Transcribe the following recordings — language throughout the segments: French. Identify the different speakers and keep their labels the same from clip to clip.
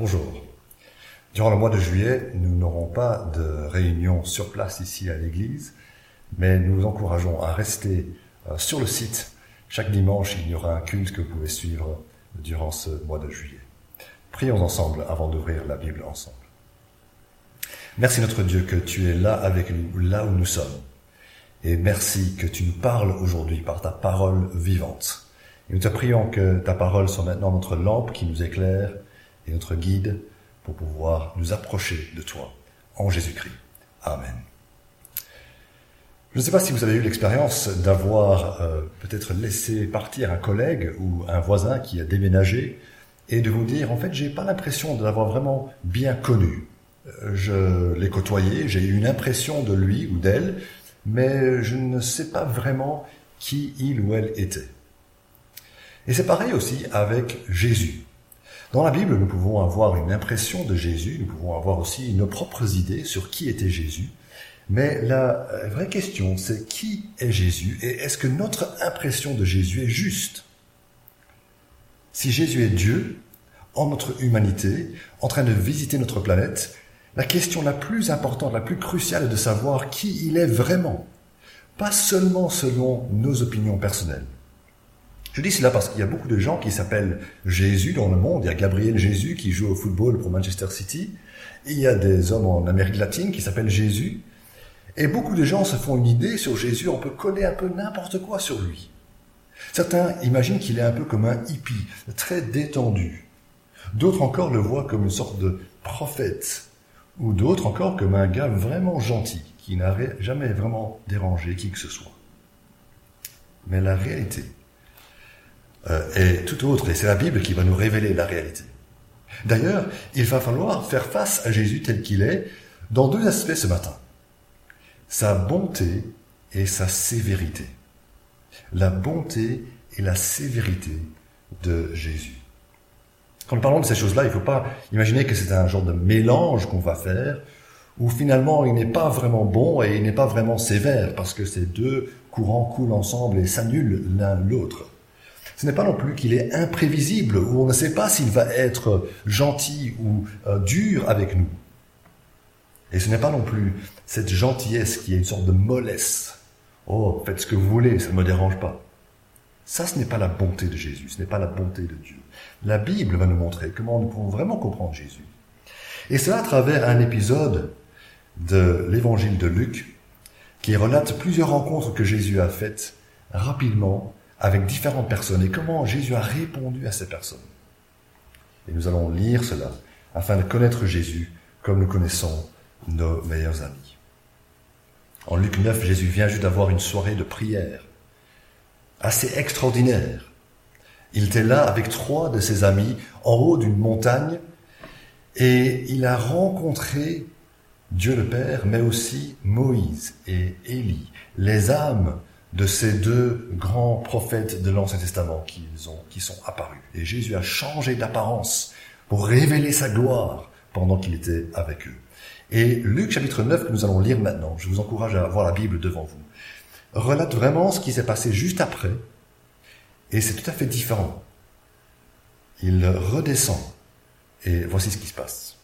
Speaker 1: Bonjour. Durant le mois de juillet, nous n'aurons pas de réunion sur place ici à l'église, mais nous vous encourageons à rester euh, sur le site. Chaque dimanche, il y aura un culte que vous pouvez suivre durant ce mois de juillet. Prions ensemble avant d'ouvrir la Bible ensemble. Merci notre Dieu que tu es là avec nous, là où nous sommes. Et merci que tu nous parles aujourd'hui par ta parole vivante. Et nous te prions que ta parole soit maintenant notre lampe qui nous éclaire notre guide pour pouvoir nous approcher de toi en Jésus-Christ. Amen. Je ne sais pas si vous avez eu l'expérience d'avoir euh, peut-être laissé partir un collègue ou un voisin qui a déménagé et de vous dire en fait j'ai pas l'impression de l'avoir vraiment bien connu. Euh, je l'ai côtoyé, j'ai eu une impression de lui ou d'elle, mais je ne sais pas vraiment qui il ou elle était. Et c'est pareil aussi avec Jésus. Dans la Bible, nous pouvons avoir une impression de Jésus, nous pouvons avoir aussi nos propres idées sur qui était Jésus, mais la vraie question, c'est qui est Jésus et est-ce que notre impression de Jésus est juste? Si Jésus est Dieu, en notre humanité, en train de visiter notre planète, la question la plus importante, la plus cruciale est de savoir qui il est vraiment, pas seulement selon nos opinions personnelles. Je dis cela parce qu'il y a beaucoup de gens qui s'appellent Jésus dans le monde. Il y a Gabriel Jésus qui joue au football pour Manchester City. Il y a des hommes en Amérique latine qui s'appellent Jésus. Et beaucoup de gens se font une idée sur Jésus. On peut coller un peu n'importe quoi sur lui. Certains imaginent qu'il est un peu comme un hippie, très détendu. D'autres encore le voient comme une sorte de prophète. Ou d'autres encore comme un gars vraiment gentil, qui n'a jamais vraiment dérangé qui que ce soit. Mais la réalité, est tout autre, et c'est la Bible qui va nous révéler la réalité. D'ailleurs, il va falloir faire face à Jésus tel qu'il est dans deux aspects ce matin. Sa bonté et sa sévérité. La bonté et la sévérité de Jésus. Quand nous parlons de ces choses-là, il ne faut pas imaginer que c'est un genre de mélange qu'on va faire, où finalement il n'est pas vraiment bon et il n'est pas vraiment sévère, parce que ces deux courants coulent ensemble et s'annulent l'un l'autre. Ce n'est pas non plus qu'il est imprévisible, ou on ne sait pas s'il va être gentil ou euh, dur avec nous. Et ce n'est pas non plus cette gentillesse qui est une sorte de mollesse. Oh, faites ce que vous voulez, ça ne me dérange pas. Ça, ce n'est pas la bonté de Jésus, ce n'est pas la bonté de Dieu. La Bible va nous montrer comment nous pouvons vraiment comprendre Jésus. Et cela à travers un épisode de l'évangile de Luc qui relate plusieurs rencontres que Jésus a faites rapidement avec différentes personnes et comment Jésus a répondu à ces personnes? Et nous allons lire cela afin de connaître Jésus comme nous connaissons nos meilleurs amis. En Luc 9, Jésus vient juste d'avoir une soirée de prière assez extraordinaire. Il était là avec trois de ses amis en haut d'une montagne et il a rencontré Dieu le Père, mais aussi Moïse et Élie, les âmes de ces deux grands prophètes de l'Ancien Testament qui, ont, qui sont apparus. Et Jésus a changé d'apparence pour révéler sa gloire pendant qu'il était avec eux. Et Luc chapitre 9 que nous allons lire maintenant, je vous encourage à avoir la Bible devant vous, relate vraiment ce qui s'est passé juste après, et c'est tout à fait différent. Il redescend, et voici ce qui se passe.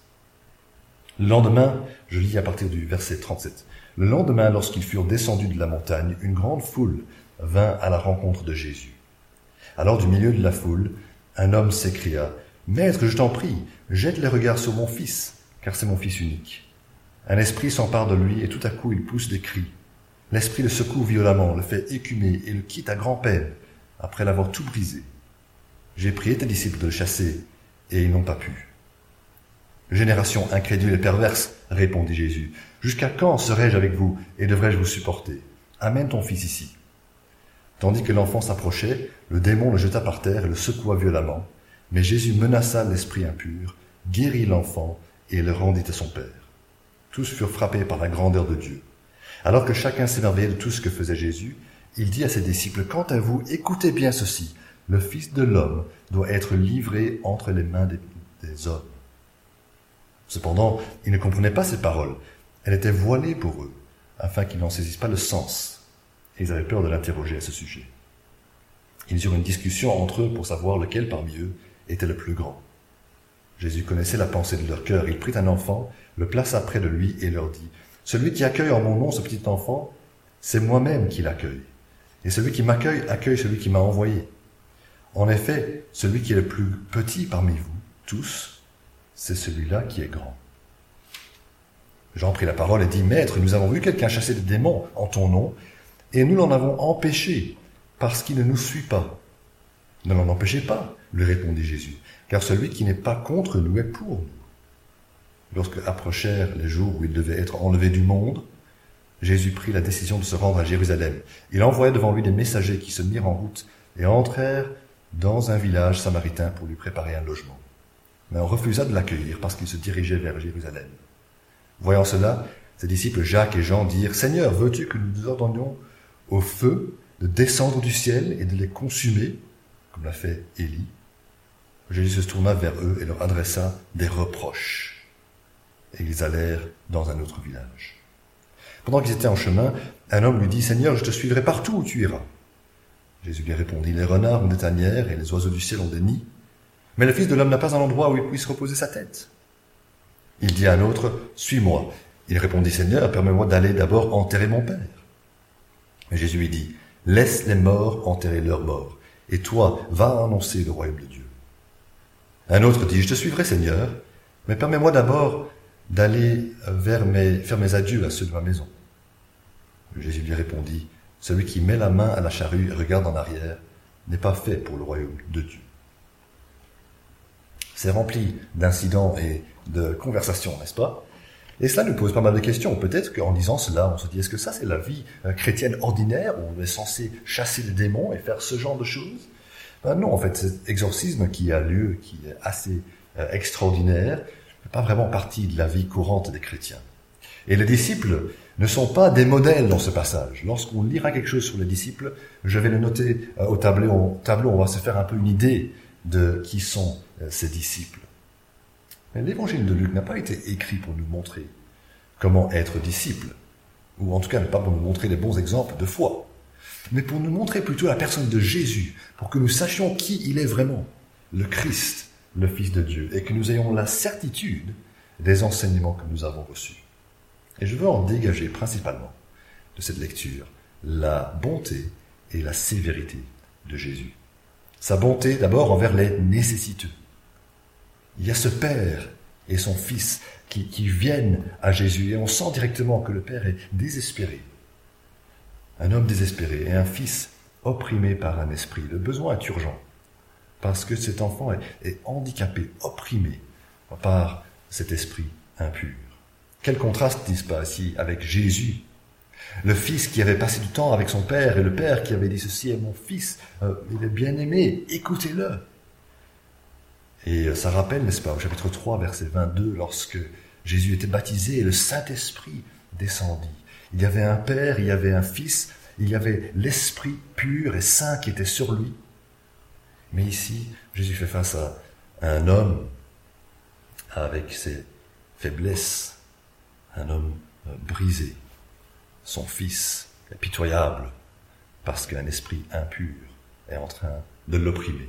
Speaker 1: Le lendemain, je lis à partir du verset 37. Le lendemain, lorsqu'ils furent descendus de la montagne, une grande foule vint à la rencontre de Jésus. Alors du milieu de la foule, un homme s'écria, Maître, je t'en prie, jette les regards sur mon fils, car c'est mon fils unique. Un esprit s'empare de lui et tout à coup il pousse des cris. L'esprit le secoue violemment, le fait écumer et le quitte à grand-peine, après l'avoir tout brisé. J'ai prié tes disciples de le chasser, et ils n'ont pas pu. Génération incrédule et perverse, répondit Jésus, jusqu'à quand serai-je avec vous et devrais-je vous supporter? Amène ton fils ici. Tandis que l'enfant s'approchait, le démon le jeta par terre et le secoua violemment. Mais Jésus menaça l'esprit impur, guérit l'enfant et le rendit à son père. Tous furent frappés par la grandeur de Dieu. Alors que chacun s'émerveillait de tout ce que faisait Jésus, il dit à ses disciples, Quant à vous, écoutez bien ceci, le Fils de l'homme doit être livré entre les mains des hommes. Cependant, ils ne comprenaient pas ces paroles. Elle était voilée pour eux, afin qu'ils n'en saisissent pas le sens. Ils avaient peur de l'interroger à ce sujet. Ils eurent une discussion entre eux pour savoir lequel parmi eux était le plus grand. Jésus connaissait la pensée de leur cœur. Il prit un enfant, le plaça près de lui et leur dit, Celui qui accueille en mon nom ce petit enfant, c'est moi-même qui l'accueille. Et celui qui m'accueille accueille celui qui m'a envoyé. En effet, celui qui est le plus petit parmi vous, tous, c'est celui-là qui est grand. Jean prit la parole et dit, Maître, nous avons vu quelqu'un chasser des démons en ton nom, et nous l'en avons empêché, parce qu'il ne nous suit pas. Ne l'en empêchez pas, lui répondit Jésus, car celui qui n'est pas contre nous est pour nous. Lorsque approchèrent les jours où il devait être enlevé du monde, Jésus prit la décision de se rendre à Jérusalem. Il envoya devant lui des messagers qui se mirent en route et entrèrent dans un village samaritain pour lui préparer un logement. Mais on refusa de l'accueillir parce qu'il se dirigeait vers Jérusalem. Voyant cela, ses disciples Jacques et Jean dirent, Seigneur, veux-tu que nous ordonnions au feu de descendre du ciel et de les consumer, comme l'a fait Élie Jésus se tourna vers eux et leur adressa des reproches. Et ils allèrent dans un autre village. Pendant qu'ils étaient en chemin, un homme lui dit, Seigneur, je te suivrai partout où tu iras. Jésus lui répondit, Les renards ont des tanières et les oiseaux du ciel ont des nids, mais le Fils de l'homme n'a pas un endroit où il puisse reposer sa tête. Il dit à un autre, Suis-moi. Il répondit, Seigneur, permets-moi d'aller d'abord enterrer mon Père. Jésus lui dit, Laisse les morts enterrer leurs morts, et toi, va annoncer le royaume de Dieu. Un autre dit, Je te suivrai, Seigneur, mais permets-moi d'abord d'aller vers mes, faire mes adieux à ceux de ma maison. Jésus lui répondit, Celui qui met la main à la charrue et regarde en arrière n'est pas fait pour le royaume de Dieu. C'est rempli d'incidents et de conversations, n'est-ce pas? Et cela nous pose pas mal de questions. Peut-être qu'en disant cela, on se dit, est-ce que ça c'est la vie euh, chrétienne ordinaire où on est censé chasser les démons et faire ce genre de choses? Ben Non, en fait, cet exorcisme qui a lieu, qui est assez euh, extraordinaire, n'est pas vraiment partie de la vie courante des chrétiens. Et les disciples ne sont pas des modèles dans ce passage. Lorsqu'on lira quelque chose sur les disciples, je vais le noter euh, au tableau, au tableau, on va se faire un peu une idée de qui sont ses disciples. L'évangile de Luc n'a pas été écrit pour nous montrer comment être disciple, ou en tout cas pas pour nous montrer les bons exemples de foi, mais pour nous montrer plutôt la personne de Jésus, pour que nous sachions qui il est vraiment, le Christ, le Fils de Dieu, et que nous ayons la certitude des enseignements que nous avons reçus. Et je veux en dégager principalement de cette lecture la bonté et la sévérité de Jésus. Sa bonté d'abord envers les nécessiteux. Il y a ce Père et son Fils qui, viennent à Jésus et on sent directement que le Père est désespéré. Un homme désespéré et un Fils opprimé par un esprit. Le besoin est urgent parce que cet enfant est, est handicapé, opprimé par cet esprit impur. Quel contraste, n'est-ce pas, ici, avec Jésus le fils qui avait passé du temps avec son père et le père qui avait dit ceci est mon fils, euh, il est bien aimé, écoutez-le. Et ça rappelle, n'est-ce pas, au chapitre 3, verset 22, lorsque Jésus était baptisé et le Saint-Esprit descendit. Il y avait un Père, il y avait un Fils, il y avait l'Esprit pur et saint qui était sur lui. Mais ici, Jésus fait face à un homme avec ses faiblesses, un homme euh, brisé. Son Fils est pitoyable parce qu'un esprit impur est en train de l'opprimer.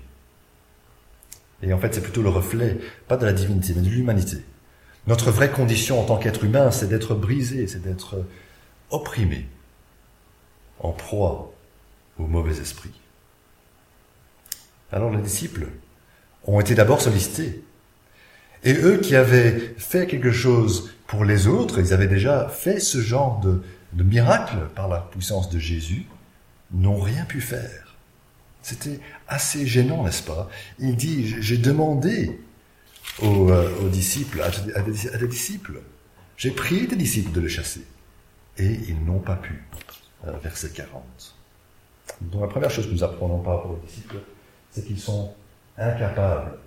Speaker 1: Et en fait, c'est plutôt le reflet, pas de la divinité, mais de l'humanité. Notre vraie condition en tant qu'être humain, c'est d'être brisé, c'est d'être opprimé, en proie au mauvais esprit. Alors les disciples ont été d'abord sollicités. Et eux qui avaient fait quelque chose pour les autres, ils avaient déjà fait ce genre de, de miracle par la puissance de Jésus, n'ont rien pu faire. C'était assez gênant, n'est-ce pas? Il dit, j'ai demandé aux, euh, disciples, à, des disciples, j'ai prié des disciples de le chasser, et ils n'ont pas pu. Euh, verset 40. Donc la première chose que nous apprenons par rapport aux disciples, c'est qu'ils sont incapables.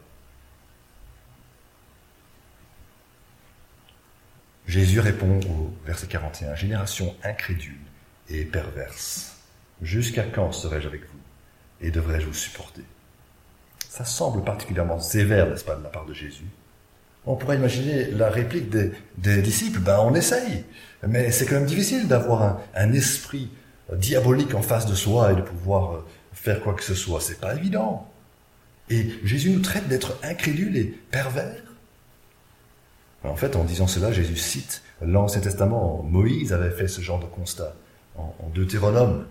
Speaker 1: Jésus répond au verset 41, génération incrédule et perverse. Jusqu'à quand serai-je avec vous et devrais-je vous supporter? Ça semble particulièrement sévère, n'est-ce pas, de la part de Jésus? On pourrait imaginer la réplique des, disciples, ben on essaye, mais c'est quand même difficile d'avoir un, esprit diabolique en face de soi et de pouvoir euh, faire quoi que ce soit. C'est pas évident. Et Jésus nous traite d'être incrédules et pervers. En fait, en disant cela, Jésus cite l'Ancien Testament. Moïse avait fait ce genre de constat en, Deutéronome.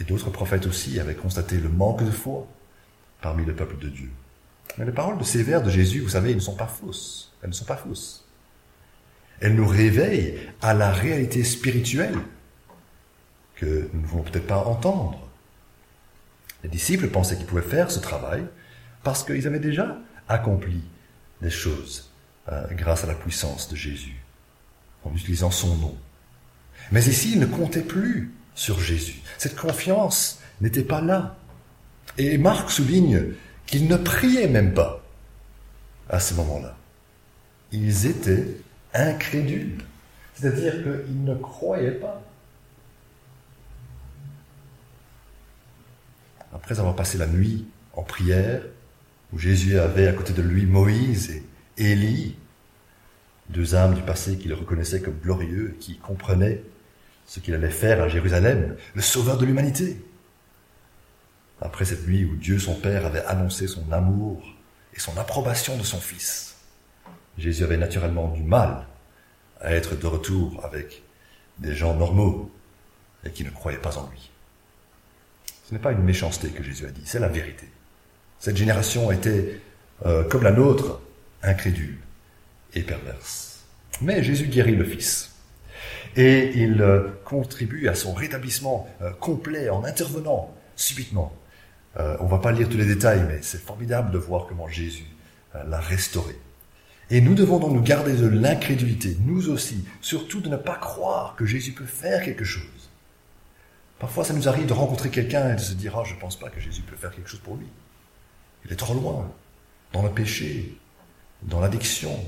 Speaker 1: Et d'autres prophètes aussi avaient constaté le manque de foi parmi le peuple de Dieu. Mais les paroles de ces vers de Jésus, vous savez, elles ne sont pas fausses. Elles ne sont pas fausses. Elles nous réveillent à la réalité spirituelle que nous ne voulons peut-être pas entendre. Les disciples pensaient qu'ils pouvaient faire ce travail parce qu'ils avaient déjà accompli des choses euh, grâce à la puissance de Jésus, en utilisant son nom. Mais ici, ils ne comptaient plus sur Jésus? Cette confiance n'était pas là. Et Marc souligne qu'ils ne priaient même pas à ce moment-là. Ils étaient incrédules. C'est-à-dire qu'ils ne croyaient pas. Après avoir passé la nuit en prière, où Jésus avait à côté de lui Moïse et Élie, deux âmes du passé qu'il reconnaissait comme glorieux, qui comprenaient ce qu'il allait faire à Jérusalem, le sauveur de l'humanité. Après cette nuit où Dieu son Père avait annoncé son amour et son approbation de son Fils, Jésus avait naturellement du mal à être de retour avec des gens normaux et qui ne croyaient pas en lui. Ce n'est pas une méchanceté que Jésus a dit, c'est la vérité. Cette génération était, euh, comme la nôtre, incrédule et perverse. Mais Jésus guérit le Fils. Et il euh, contribue à son rétablissement euh, complet en intervenant subitement. on ne va pas lire tous les détails, mais c'est formidable de voir comment Jésus l'a restauré. Et nous devons donc nous garder de l'incrédulité, nous aussi, surtout de ne pas croire que Jésus peut faire quelque chose. Parfois, ça nous arrive de rencontrer quelqu'un et de se dire, ah, je ne pense pas que Jésus peut faire quelque chose pour lui. Il est trop loin, dans le péché, dans l'addiction,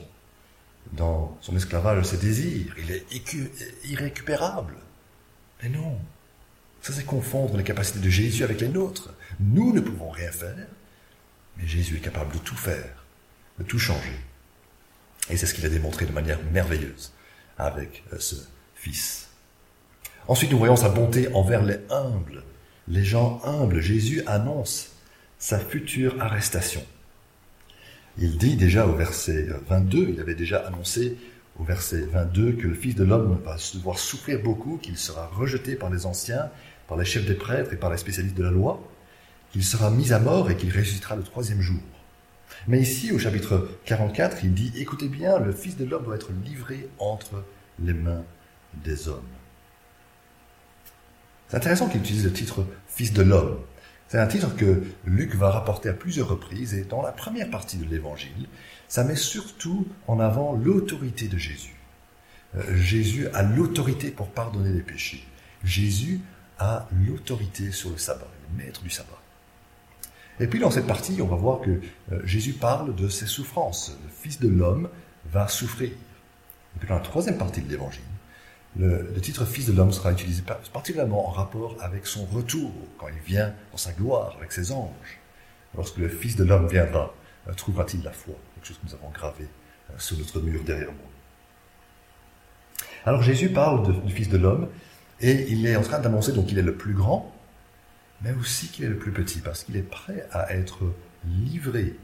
Speaker 1: dans son esclavage ses désirs. Il est irrécupérable. Mais non, ça c'est confondre les capacités de Jésus avec les nôtres. Nous ne pouvons rien faire, mais Jésus est capable de tout faire, de tout changer. Et c'est ce qu'il a démontré de manière merveilleuse avec euh, ce Fils. Ensuite, nous voyons sa bonté envers les humbles, les gens humbles. Jésus annonce sa future arrestation. Il dit déjà au verset 22, il avait déjà annoncé au verset 22 que le Fils de l'homme va devoir souffrir beaucoup, qu'il sera rejeté par les anciens, par les chefs des prêtres et par les spécialistes de la loi, qu'il sera mis à mort et qu'il ressuscitera le troisième jour. Mais ici, au chapitre 44, il dit, écoutez bien, le Fils de l'homme doit être livré entre les mains des hommes. C'est intéressant qu'il utilise le titre Fils de l'homme. C'est un titre que Luc va rapporter à plusieurs reprises et dans la première partie de l'évangile, ça met surtout en avant l'autorité de Jésus. Euh, Jésus a l'autorité pour pardonner les péchés. Jésus a l'autorité sur le sabbat, le maître du sabbat. Et puis dans cette partie, on va voir que euh, Jésus parle de ses souffrances. Le Fils de l'homme va souffrir. Et puis dans la troisième partie de l'évangile, le, titre Fils de l'homme sera utilisé particulièrement en rapport avec son retour, quand il vient dans sa gloire avec ses anges. Lorsque le Fils de l'homme viendra, euh, trouvera-t-il la foi? Quelque chose que nous avons gravé euh, sur notre mur derrière moi. Alors Jésus parle du Fils de l'homme et il est en train d'annoncer donc qu'il est le plus grand, mais aussi qu'il est le plus petit, parce qu'il est prêt à être livré,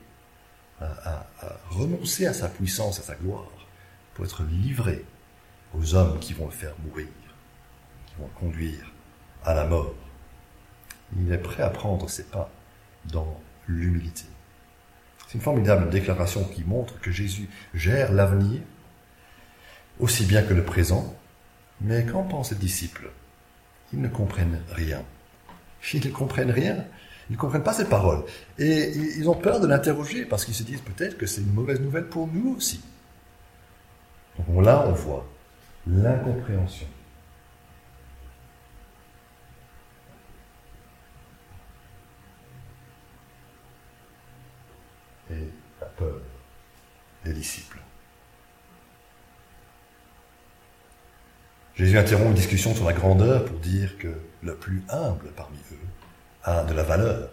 Speaker 1: à renoncer à sa puissance, à sa gloire, pour être livré aux hommes qui vont le faire mourir, qui vont le conduire à la mort. Il est prêt à prendre ses pas dans l'humilité. C'est une formidable déclaration qui montre que Jésus gère l'avenir aussi bien que le présent, mais qu'en pensent les disciples? Ils ne comprennent rien. Ils ne comprennent rien. Ils ne comprennent pas ces paroles. Et ils ont peur de l'interroger parce qu'ils se disent peut-être que c'est une mauvaise nouvelle pour nous aussi. Donc là, on voit l'incompréhension. Et la peur des disciples. Jésus interrompt une discussion sur la grandeur pour dire que le plus humble parmi eux a de la valeur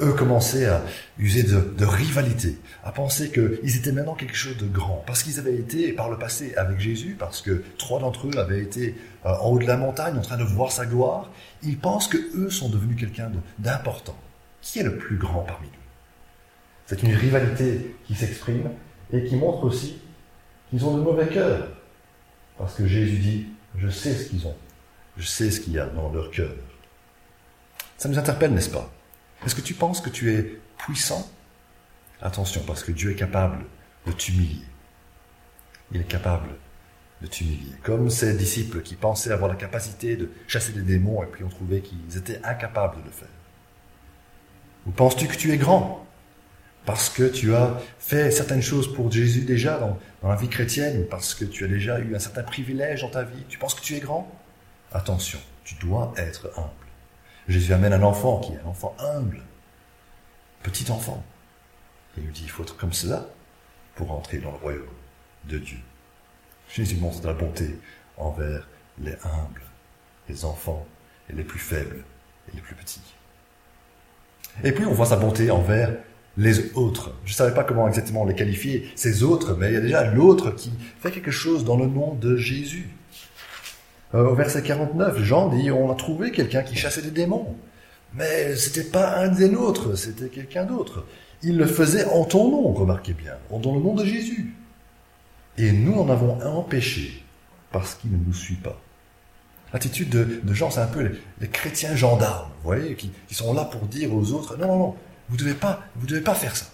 Speaker 1: eux commençaient à user de, rivalité, à penser qu'ils étaient maintenant quelque chose de grand, parce qu'ils avaient été par le passé avec Jésus, parce que trois d'entre eux avaient été euh, en haut de la montagne en train de voir sa gloire, ils pensent que eux sont devenus quelqu'un d'important. Qui est le plus grand parmi nous? C'est une rivalité qui s'exprime et qui montre aussi qu'ils ont de mauvais cœur. Parce que Jésus dit, je sais ce qu'ils ont. Je sais ce qu'il y a dans leur cœur. Ça nous interpelle, n'est-ce pas? Est-ce que tu penses que tu es puissant? Attention, parce que Dieu est capable de t'humilier. Il est capable de t'humilier. Comme ces disciples qui pensaient avoir la capacité de chasser des démons et puis ont trouvé qu'ils étaient incapables de le faire. Ou penses-tu que tu es grand? Parce que tu as fait certaines choses pour Jésus déjà dans, dans, la vie chrétienne, parce que tu as déjà eu un certain privilège dans ta vie, tu penses que tu es grand? Attention, tu dois être humble. Jésus amène un enfant qui est un enfant humble, petit enfant. Et il lui dit, il faut être comme cela pour entrer dans le royaume de Dieu. Jésus montre de la bonté envers les humbles, les enfants et les plus faibles et les plus petits. Et puis on voit sa bonté envers les autres. Je ne savais pas comment exactement les qualifier, ces autres, mais il y a déjà l'autre qui fait quelque chose dans le nom de Jésus. Euh, au verset 49, Jean dit, on a trouvé quelqu'un qui chassait des démons. Mais c'était pas un des nôtres, c'était quelqu'un d'autre. Il le faisait en ton nom, remarquez bien, dans le nom de Jésus. Et nous en avons empêché parce qu'il ne nous suit pas. L'attitude de, Jean, c'est un peu les, chrétiens gendarmes, vous voyez, qui, sont là pour dire aux autres, non, non, non, vous ne devez, devez pas faire ça.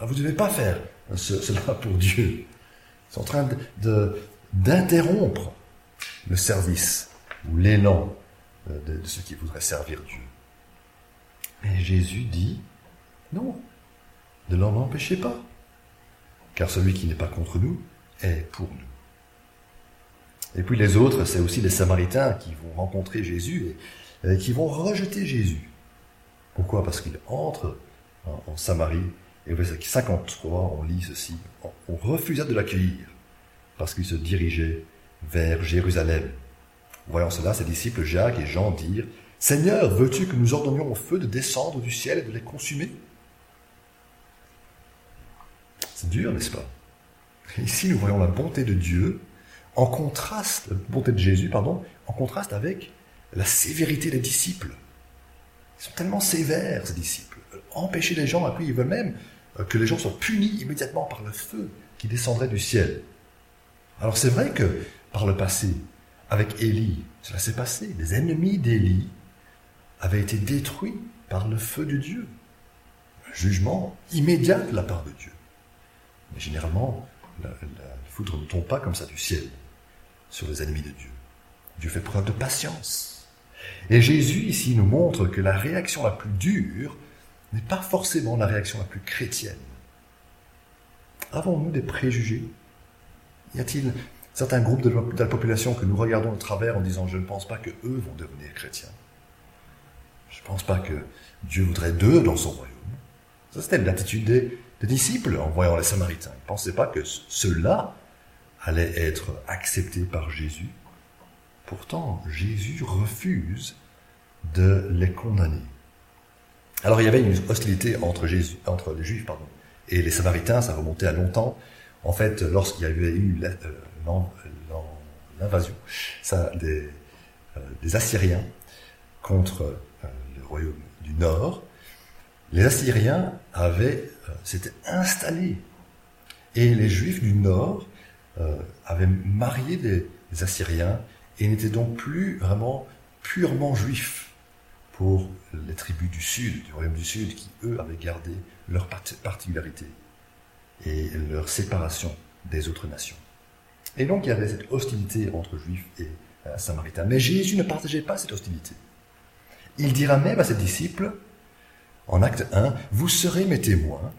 Speaker 1: Vous ne devez pas faire cela pour Dieu. Ils sont en train d'interrompre le service ou l'élan euh, de, ceux qui voudraient servir Dieu. Mais Jésus dit, non, ne l'en empêchez pas, car celui qui n'est pas contre nous est pour nous. Et puis les autres, c'est aussi les Samaritains qui vont rencontrer Jésus et, qui vont rejeter Jésus. Pourquoi? Parce qu'il entre en, Samarie, et au verset 53, on lit ceci, on refusa de l'accueillir, parce qu'il se dirigeait vers Jérusalem. Voyant cela, ses disciples Jacques et Jean dirent, Seigneur, veux-tu que nous ordonnions au feu de descendre du ciel et de les consumer? C'est dur, n'est-ce pas? Ici, nous voyons la bonté de Dieu en contraste, la bonté de Jésus, pardon, en contraste avec la sévérité des disciples. Ils sont tellement sévères, ces disciples. Empêcher les gens, puis ils veulent même euh, que les gens soient punis immédiatement par le feu qui descendrait du ciel. Alors c'est vrai que par le passé, avec Élie, cela s'est passé. Les ennemis d'Élie avaient été détruits par le feu de Dieu. Un jugement immédiat de la part de Dieu. Mais généralement, la, foudre ne tombe pas comme ça du ciel sur les ennemis de Dieu. Dieu fait preuve de patience. Et Jésus ici nous montre que la réaction la plus dure n'est pas forcément la réaction la plus chrétienne. Avons-nous des préjugés? Y a-t-il certains groupes de la population que nous regardons de travers en disant je ne pense pas que eux vont devenir chrétiens Je ne pense pas que Dieu voudrait d'eux dans son royaume. Ça c'était l'attitude des, des disciples en voyant les Samaritains. Ils ne pensaient pas que ceux-là allaient être acceptés par Jésus. Pourtant, Jésus refuse de les condamner. Alors il y avait une hostilité entre, Jésus, entre les Juifs pardon, et les Samaritains, ça remontait à longtemps. En fait, lorsqu'il y avait eu euh, l'invasion des, euh, des, Assyriens contre euh, le royaume du Nord, les Assyriens avaient s'étaient installés. Et les Juifs du Nord avaient marié des, Assyriens et n'étaient donc plus vraiment purement juifs pour les tribus du Sud, du royaume du Sud, qui eux avaient gardé leur particularité et leur séparation des autres nations. Et donc il y avait cette hostilité entre juifs et euh, samaritains. Mais Jésus ne partageait pas cette hostilité. Il dira même à ses disciples, en acte 1, Vous serez mes témoins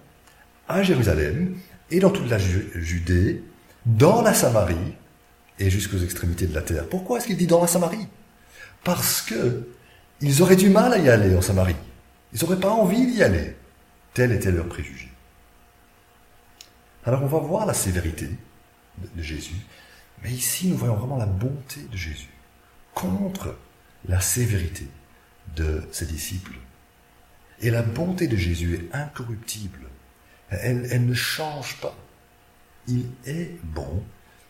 Speaker 1: à Jérusalem et dans toute la Judée, dans la Samarie et jusqu'aux extrémités de la terre. Pourquoi est-ce qu'il dit dans la Samarie Parce que ils auraient du mal à y aller en Samarie. Ils n'auraient pas envie d'y aller. Tel était leur préjugé. Alors on va voir la sévérité de Jésus, mais ici nous voyons vraiment la bonté de Jésus contre la sévérité de ses disciples. Et la bonté de Jésus est incorruptible elle, ne change pas. Il est bon,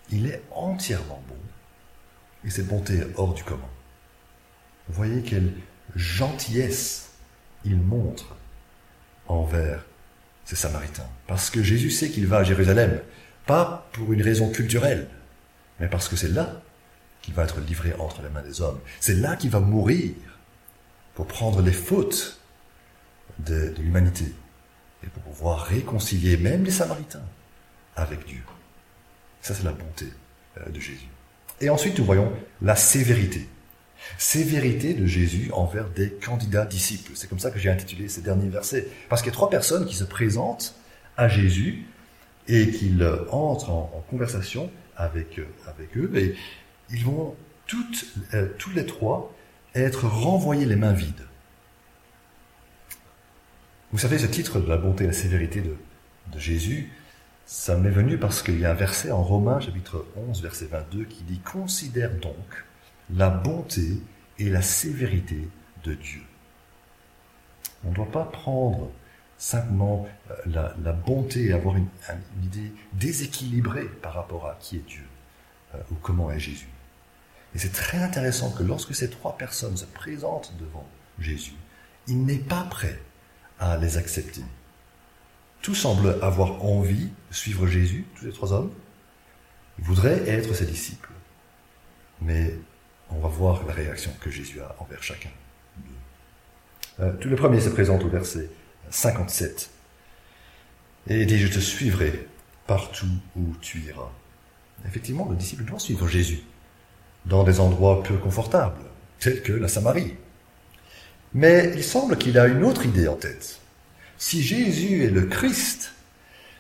Speaker 1: il est entièrement bon, et cette bonté est hors du commun. Vous voyez quelle gentillesse il montre envers Samaritains. Parce que Jésus sait qu'il va à Jérusalem pas pour une raison culturelle, mais parce que c'est là qu'il va être livré entre les mains des hommes. C'est là qu'il va mourir pour prendre les fautes de, l'humanité et pour pouvoir réconcilier même les Samaritains avec Dieu. Ça, c'est la bonté euh, de Jésus. Et ensuite, nous voyons la sévérité. Sévérité de Jésus envers des candidats disciples. C'est comme ça que j'ai intitulé ces derniers versets. Parce qu'il y a trois personnes qui se présentent à Jésus et qu'il entre en, conversation avec, euh, avec eux. Et ils vont toutes, euh, tous les trois être renvoyés les mains vides. Vous savez, ce titre de la bonté et la sévérité de, de Jésus, ça m'est venu parce qu'il y a un verset en Romains chapitre 11 verset 22 qui dit Considère donc la bonté et la sévérité de Dieu. On ne doit pas prendre simplement euh, la, bonté et avoir une, idée déséquilibrée par rapport à qui est Dieu euh, ou comment est Jésus. Et c'est très intéressant que lorsque ces trois personnes se présentent devant Jésus, il n'est pas prêt à les accepter. Tout semble avoir envie de suivre Jésus, tous les trois hommes. Ils voudraient être ses disciples. Mais on va voir la réaction que Jésus a envers chacun d'eux. Euh, tout le premier se présente au verset 57. Et dit, je te suivrai partout où tu iras. Effectivement, le disciple doit suivre Jésus dans des endroits peu confortables, tels que la Samarie. Mais il semble qu'il a une autre idée en tête. Si Jésus est le Christ,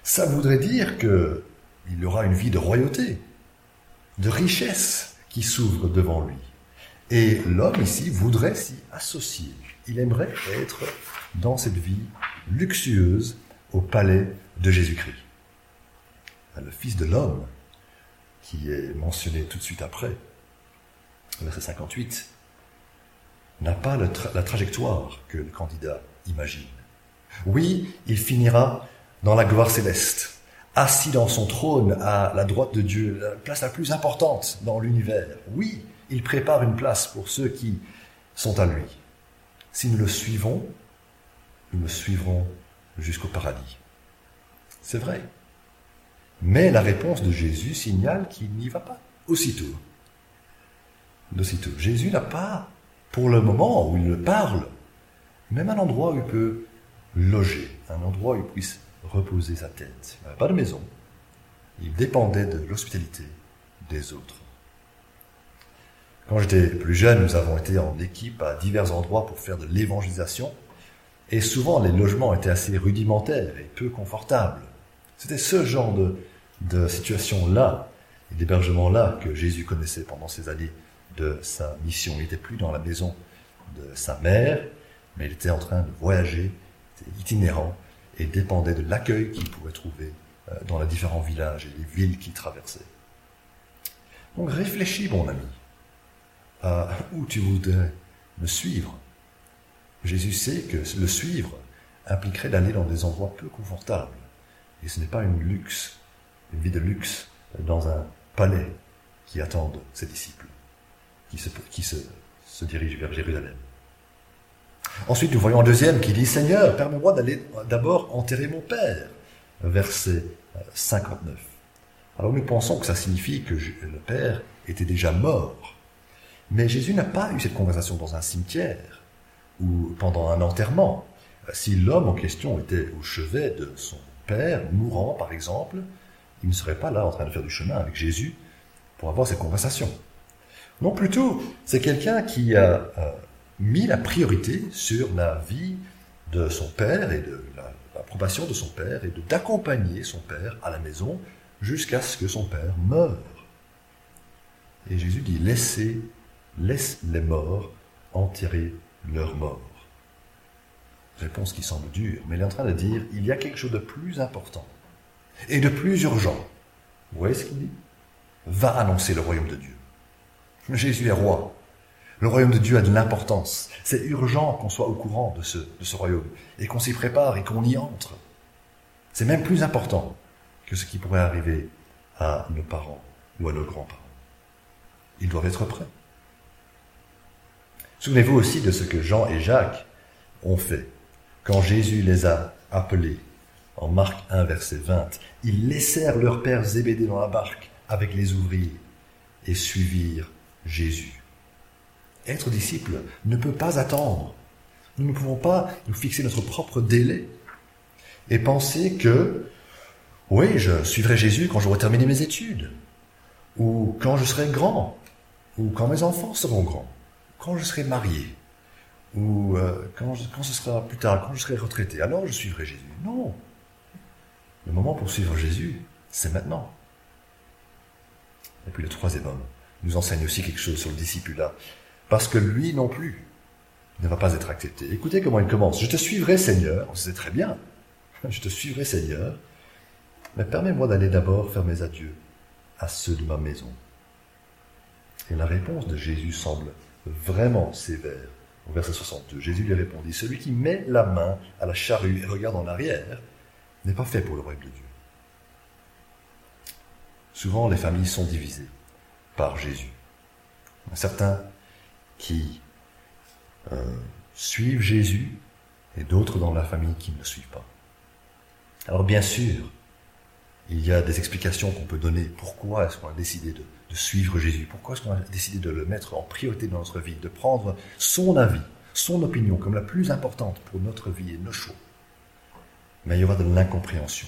Speaker 1: ça voudrait dire que il aura une vie de royauté, de richesse qui s'ouvre devant lui. Et l'homme ici voudrait s'y associer. Il aimerait être dans cette vie luxueuse au palais de Jésus-Christ. Le Fils de l'homme, qui est mentionné tout de suite après, verset 58, n'a pas la trajectoire que le candidat imagine. Oui, il finira dans la gloire céleste, assis dans son trône à la droite de Dieu, la place la plus importante dans l'univers. Oui, il prépare une place pour ceux qui sont à lui. Si nous le suivons, nous le suivrons jusqu'au paradis. C'est vrai. Mais la réponse de Jésus signale qu'il n'y va pas aussitôt d'aussitôt. Jésus n'a pas, pour le moment où il le parle, même un endroit où il peut loger, un endroit où il puisse reposer sa tête. Il n'avait pas de maison. Il dépendait de l'hospitalité des autres. Quand j'étais plus jeune, nous avons été en équipe à divers endroits pour faire de l'évangélisation. Et souvent, les logements étaient assez rudimentaires et peu confortables. C'était ce genre de, de situation-là, et d'hébergement-là, que Jésus connaissait pendant ces années de sa mission. Il n'était plus dans la maison de sa mère, mais il était en train de voyager, itinérant, et dépendait de l'accueil qu'il pouvait trouver euh, dans les différents villages et les villes qu'il traversait. Donc réfléchis, mon ami, à où tu voudrais me suivre. Jésus sait que le suivre impliquerait d'aller dans des endroits peu confortables. Et ce n'est pas une luxe, une vie de luxe dans un palais qui attendent ses disciples qui se, se, dirige vers Jérusalem. Ensuite, nous voyons un deuxième qui dit Seigneur, permets-moi d'aller d'abord enterrer mon père. Verset 59. Alors nous pensons que ça signifie que le père était déjà mort. Mais Jésus n'a pas eu cette conversation dans un cimetière ou pendant un enterrement. Si l'homme en question était au chevet de son père, mourant par exemple, il ne serait pas là en train de faire du chemin avec Jésus pour avoir cette conversation. Non, plutôt, c'est quelqu'un qui a mis la priorité sur la vie de son père et de l'approbation de son père et d'accompagner son père à la maison jusqu'à ce que son père meure. Et Jésus dit laissez, laisse les morts enterrer leurs morts. Réponse qui semble dure, mais il est en train de dire il y a quelque chose de plus important et de plus urgent. Vous voyez ce qu'il dit? Va annoncer le royaume de Dieu. Jésus est roi. Le royaume de Dieu a de l'importance. C'est urgent qu'on soit au courant de ce, royaume et qu'on s'y prépare et qu'on y entre. C'est même plus important que ce qui pourrait arriver à nos parents ou à nos grands-parents. Ils doivent être prêts. Souvenez-vous aussi de ce que Jean et Jacques ont fait quand Jésus les a appelés en Marc 1, verset 20. Ils laissèrent leur père Zébédée dans la barque avec les ouvriers et suivirent Jésus. Être disciple ne peut pas attendre. Nous ne pouvons pas nous fixer notre propre délai et penser que, oui, je suivrai Jésus quand j'aurai terminé mes études, ou quand je serai grand, ou quand mes enfants seront grands, quand je serai marié, ou euh, quand, quand ce sera plus tard, quand je serai retraité, alors je suivrai Jésus. Non. Le moment pour suivre Jésus, c'est maintenant. Et puis le troisième homme nous enseigne aussi quelque chose sur le disciple-là, parce que lui non plus ne va pas être accepté. Écoutez comment il commence. Je te suivrai Seigneur, c'est très bien, je te suivrai Seigneur, mais permets-moi d'aller d'abord faire mes adieux à ceux de ma maison. Et la réponse de Jésus semble vraiment sévère. Au verset 62, Jésus lui répondit, Celui qui met la main à la charrue et regarde en arrière n'est pas fait pour le royaume de Dieu. Souvent, les familles sont divisées par Jésus. Certains qui euh, suivent Jésus et d'autres dans la famille qui ne le suivent pas. Alors bien sûr, il y a des explications qu'on peut donner. Pourquoi est-ce qu'on a décidé de, suivre Jésus Pourquoi est-ce qu'on a décidé de le mettre en priorité dans notre vie, de prendre son avis, son opinion comme la plus importante pour notre vie et nos choix Mais il y aura de l'incompréhension.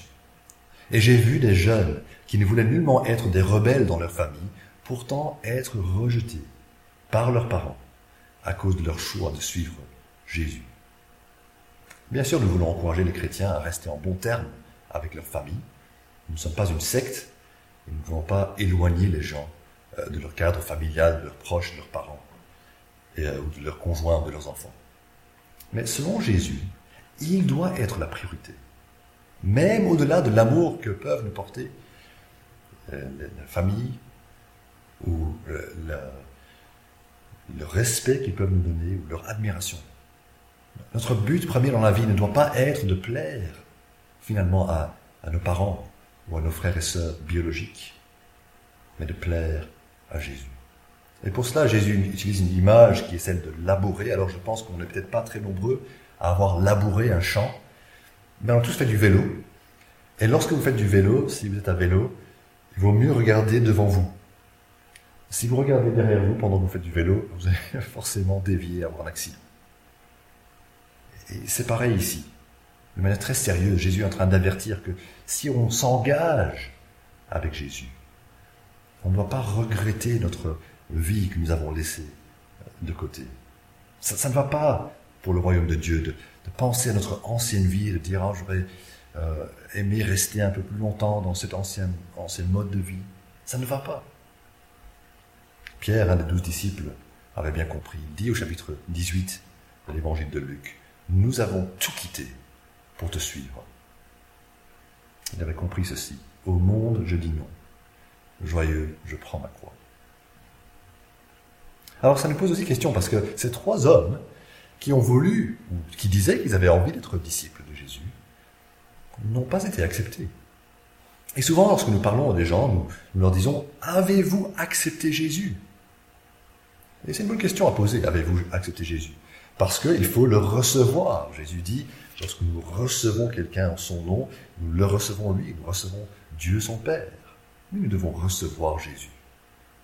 Speaker 1: Et j'ai vu des jeunes qui ne voulaient nullement être des rebelles dans leur famille, pourtant être rejetés par leurs parents à cause de leur choix de suivre Jésus. Bien sûr, nous voulons encourager les chrétiens à rester en bon terme avec leur famille. Nous ne sommes pas une secte et nous ne voulons pas éloigner les gens euh, de leur cadre familial, de leurs proches, de leurs parents, euh, ou de leurs conjoints, de leurs enfants. Mais selon Jésus, il doit être la priorité. Même au-delà de l'amour que peuvent nous porter euh, la famille ou le, le respect qu'ils peuvent nous donner ou leur admiration. Notre but premier dans la vie ne doit pas être de plaire finalement à, nos parents ou à nos frères et sœurs biologiques, mais de plaire à Jésus. Et pour cela, Jésus utilise une image qui est celle de labourer. Alors je pense qu'on n'est peut-être pas très nombreux à avoir labouré un champ, mais on a tous fait du vélo. Et lorsque vous faites du vélo, si vous êtes à vélo, il vaut mieux regarder devant vous. Si vous regardez derrière vous pendant que vous faites du vélo, vous allez forcément dévier, avoir un accident. Et c'est pareil ici. De manière très sérieuse, Jésus est en train d'avertir que si on s'engage avec Jésus, on ne doit pas regretter notre vie que nous avons laissée de côté. Ça, ne va pas pour le royaume de Dieu de, penser à notre ancienne vie et de dire ah, j'aurais euh, aimé rester un peu plus longtemps dans cet ancien mode de vie. Ça ne va pas. Pierre, un des douze disciples, avait bien compris. Il dit au chapitre 18 de l'évangile de Luc, nous avons tout quitté pour te suivre. Il avait compris ceci. Au monde, je dis non. Joyeux, je prends ma croix. Alors ça nous pose aussi question parce que ces trois hommes qui ont voulu, ou qui disaient qu'ils avaient envie d'être disciples de Jésus, n'ont pas été acceptés. Et souvent, lorsque nous parlons à des gens, nous, nous leur disons, avez-vous accepté Jésus? Et c'est une bonne question à poser, avez-vous accepté Jésus? Parce qu'il faut le recevoir. Jésus dit, lorsque nous recevons quelqu'un en son nom, nous le recevons lui, nous recevons Dieu son Père. Mais nous devons recevoir Jésus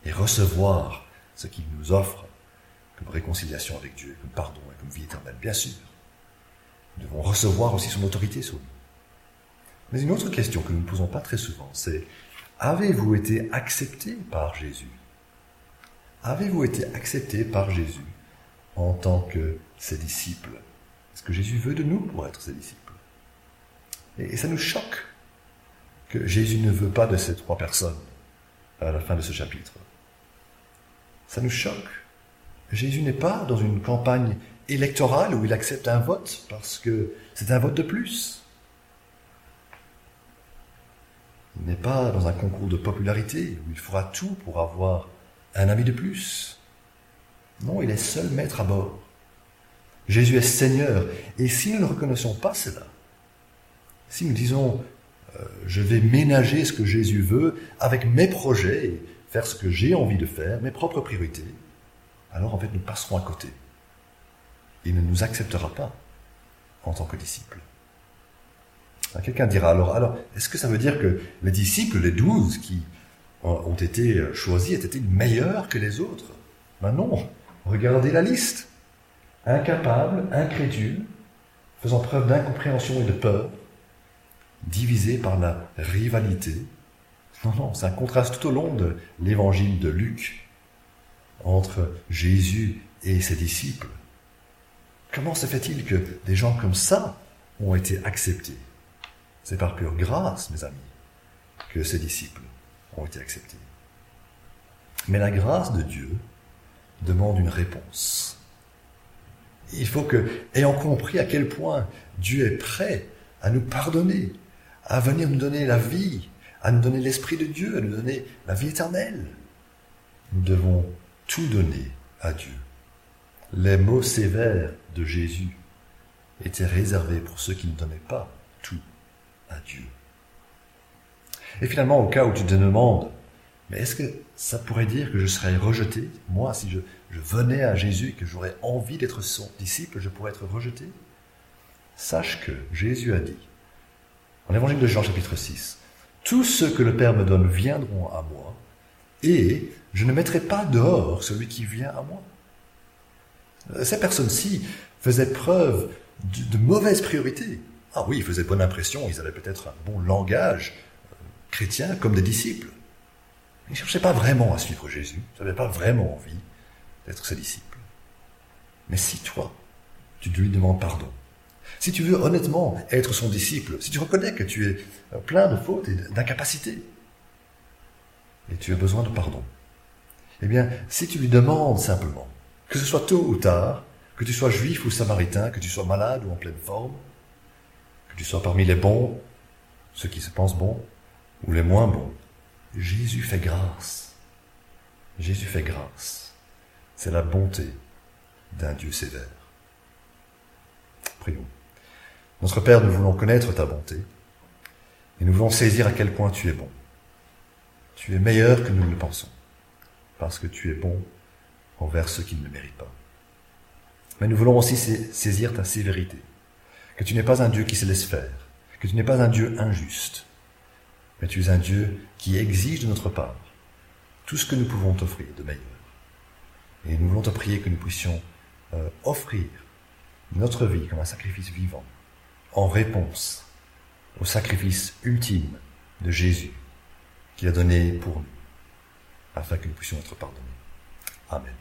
Speaker 1: et recevoir ce qu'il nous offre comme réconciliation avec Dieu, comme pardon et comme vie éternelle, bien sûr. Nous devons recevoir aussi son autorité sur nous. Mais une autre question que nous ne posons pas très souvent, c'est avez-vous été accepté par Jésus? Avez-vous été accepté par Jésus en tant que ses disciples? Ce que Jésus veut de nous pour être ses disciples? Et, ça nous choque que Jésus ne veut pas de ces trois personnes à la fin de ce chapitre. Ça nous choque. Jésus n'est pas dans une campagne électorale où il accepte un vote parce que c'est un vote de plus. Il n'est pas dans un concours de popularité où il fera tout pour avoir un ami de plus? Non, il est seul maître à bord. Jésus est Seigneur. Et si nous ne reconnaissons pas cela, si nous disons euh, je vais ménager ce que Jésus veut avec mes projets et faire ce que j'ai envie de faire, mes propres priorités, alors en fait nous passerons à côté. Il ne nous acceptera pas en tant que disciples. Quelqu'un dira alors, alors, est-ce que ça veut dire que les disciples, les douze qui ont été choisis, étaient-ils meilleurs que les autres Ben non, regardez la liste. Incapables, incrédules, faisant preuve d'incompréhension et de peur, divisés par la rivalité. Non, non, c'est un contraste tout au long de l'évangile de Luc entre Jésus et ses disciples. Comment se fait-il que des gens comme ça ont été acceptés? C'est par pure grâce, mes amis, que ces disciples ont été acceptés. Mais la grâce de Dieu demande une réponse. Il faut que, ayant compris à quel point Dieu est prêt à nous pardonner, à venir nous donner la vie, à nous donner l'Esprit de Dieu, à nous donner la vie éternelle, nous devons tout donner à Dieu. Les mots sévères de Jésus étaient réservés pour ceux qui ne donnaient pas tout à Dieu. Et finalement, au cas où tu te demandes, mais est-ce que ça pourrait dire que je serais rejeté? Moi, si je, venais à Jésus et que j'aurais envie d'être son disciple, je pourrais être rejeté? Sache que Jésus a dit, en l'évangile de Jean chapitre 6, Tous ceux que le Père me donne viendront à moi, et je ne mettrai pas dehors celui qui vient à moi. Ces personnes-ci faisaient preuve de, mauvaise priorité. Ah oui, ils faisaient bonne impression, ils avaient peut-être un bon langage euh, chrétien comme des disciples. Ils ne cherchaient pas vraiment à suivre Jésus, ils n'avaient pas vraiment envie d'être ses disciples. Mais si toi, tu lui demandes pardon, si tu veux honnêtement être son disciple, si tu reconnais que tu es plein de fautes et d'incapacités, et tu as besoin de pardon, eh bien, si tu lui demandes simplement, que ce soit tôt ou tard, que tu sois juif ou samaritain, que tu sois malade ou en pleine forme, que tu sois parmi les bons, ceux qui se pensent bons, ou les moins bons, Jésus fait grâce. Jésus fait grâce. C'est la bonté d'un Dieu sévère. Prions. Notre Père, nous voulons connaître ta bonté et nous voulons saisir à quel point tu es bon. Tu es meilleur que nous ne le pensons, parce que tu es bon envers ceux qui ne le méritent pas. Mais nous voulons aussi saisir ta sévérité, que tu n'es pas un Dieu qui se laisse faire, que tu n'es pas un Dieu injuste, mais tu es un Dieu qui exige de notre part tout ce que nous pouvons t'offrir de meilleur. Et nous voulons te prier que nous puissions euh, offrir notre vie comme un sacrifice vivant, en réponse au sacrifice ultime de Jésus qu'il a donné pour nous, afin que nous puissions être pardonnés. Amen.